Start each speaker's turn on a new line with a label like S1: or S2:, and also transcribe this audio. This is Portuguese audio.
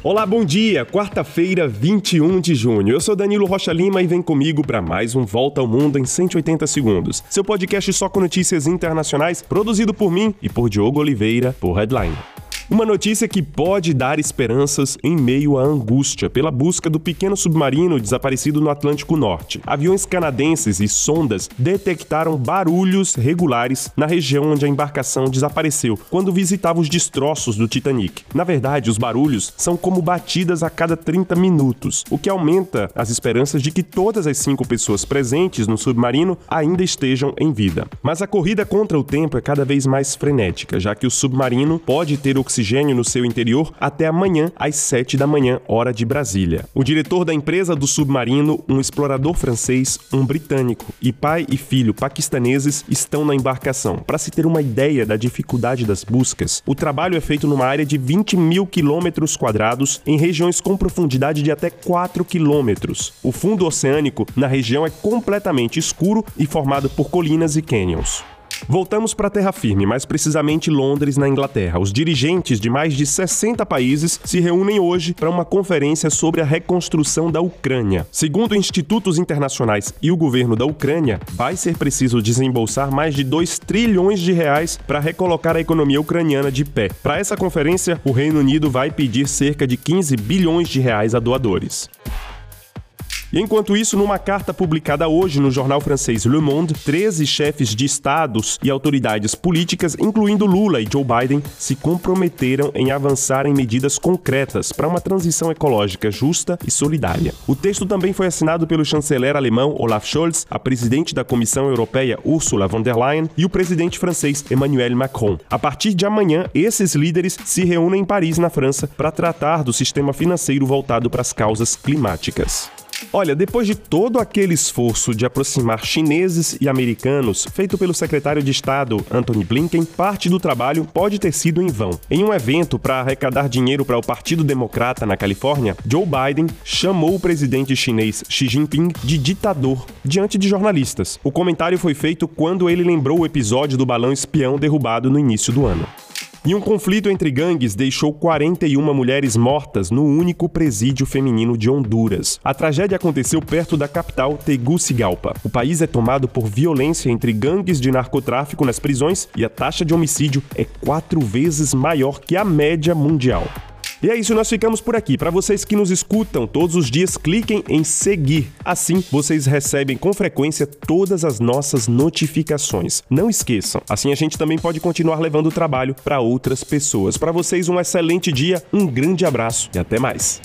S1: Olá, bom dia! Quarta-feira, 21 de junho. Eu sou Danilo Rocha Lima e vem comigo para mais um Volta ao Mundo em 180 segundos. Seu podcast só com notícias internacionais, produzido por mim e por Diogo Oliveira, por Headline. Uma notícia que pode dar esperanças em meio à angústia pela busca do pequeno submarino desaparecido no Atlântico Norte. Aviões canadenses e sondas detectaram barulhos regulares na região onde a embarcação desapareceu, quando visitava os destroços do Titanic. Na verdade, os barulhos são como batidas a cada 30 minutos, o que aumenta as esperanças de que todas as cinco pessoas presentes no submarino ainda estejam em vida. Mas a corrida contra o tempo é cada vez mais frenética, já que o submarino pode ter oxigênio oxigênio no seu interior até amanhã, às 7 da manhã, hora de Brasília. O diretor da empresa do submarino, um explorador francês, um britânico e pai e filho paquistaneses estão na embarcação. Para se ter uma ideia da dificuldade das buscas, o trabalho é feito numa área de 20 mil quilômetros quadrados em regiões com profundidade de até 4 quilômetros. O fundo oceânico na região é completamente escuro e formado por colinas e canyons. Voltamos para terra firme, mais precisamente Londres, na Inglaterra. Os dirigentes de mais de 60 países se reúnem hoje para uma conferência sobre a reconstrução da Ucrânia. Segundo institutos internacionais e o governo da Ucrânia, vai ser preciso desembolsar mais de 2 trilhões de reais para recolocar a economia ucraniana de pé. Para essa conferência, o Reino Unido vai pedir cerca de 15 bilhões de reais a doadores. E enquanto isso, numa carta publicada hoje no jornal francês Le Monde, 13 chefes de estados e autoridades políticas, incluindo Lula e Joe Biden, se comprometeram em avançar em medidas concretas para uma transição ecológica justa e solidária. O texto também foi assinado pelo chanceler alemão Olaf Scholz, a presidente da Comissão Europeia Ursula von der Leyen e o presidente francês Emmanuel Macron. A partir de amanhã, esses líderes se reúnem em Paris, na França, para tratar do sistema financeiro voltado para as causas climáticas. Olha, depois de todo aquele esforço de aproximar chineses e americanos feito pelo secretário de Estado Anthony Blinken, parte do trabalho pode ter sido em vão. Em um evento para arrecadar dinheiro para o Partido Democrata na Califórnia, Joe Biden chamou o presidente chinês Xi Jinping de ditador diante de jornalistas. O comentário foi feito quando ele lembrou o episódio do balão espião derrubado no início do ano. E um conflito entre gangues deixou 41 mulheres mortas no único presídio feminino de Honduras. A tragédia aconteceu perto da capital Tegucigalpa. O país é tomado por violência entre gangues de narcotráfico nas prisões e a taxa de homicídio é quatro vezes maior que a média mundial. E é isso, nós ficamos por aqui. Para vocês que nos escutam todos os dias, cliquem em seguir. Assim, vocês recebem com frequência todas as nossas notificações. Não esqueçam. Assim a gente também pode continuar levando o trabalho para outras pessoas. Para vocês um excelente dia, um grande abraço e até mais.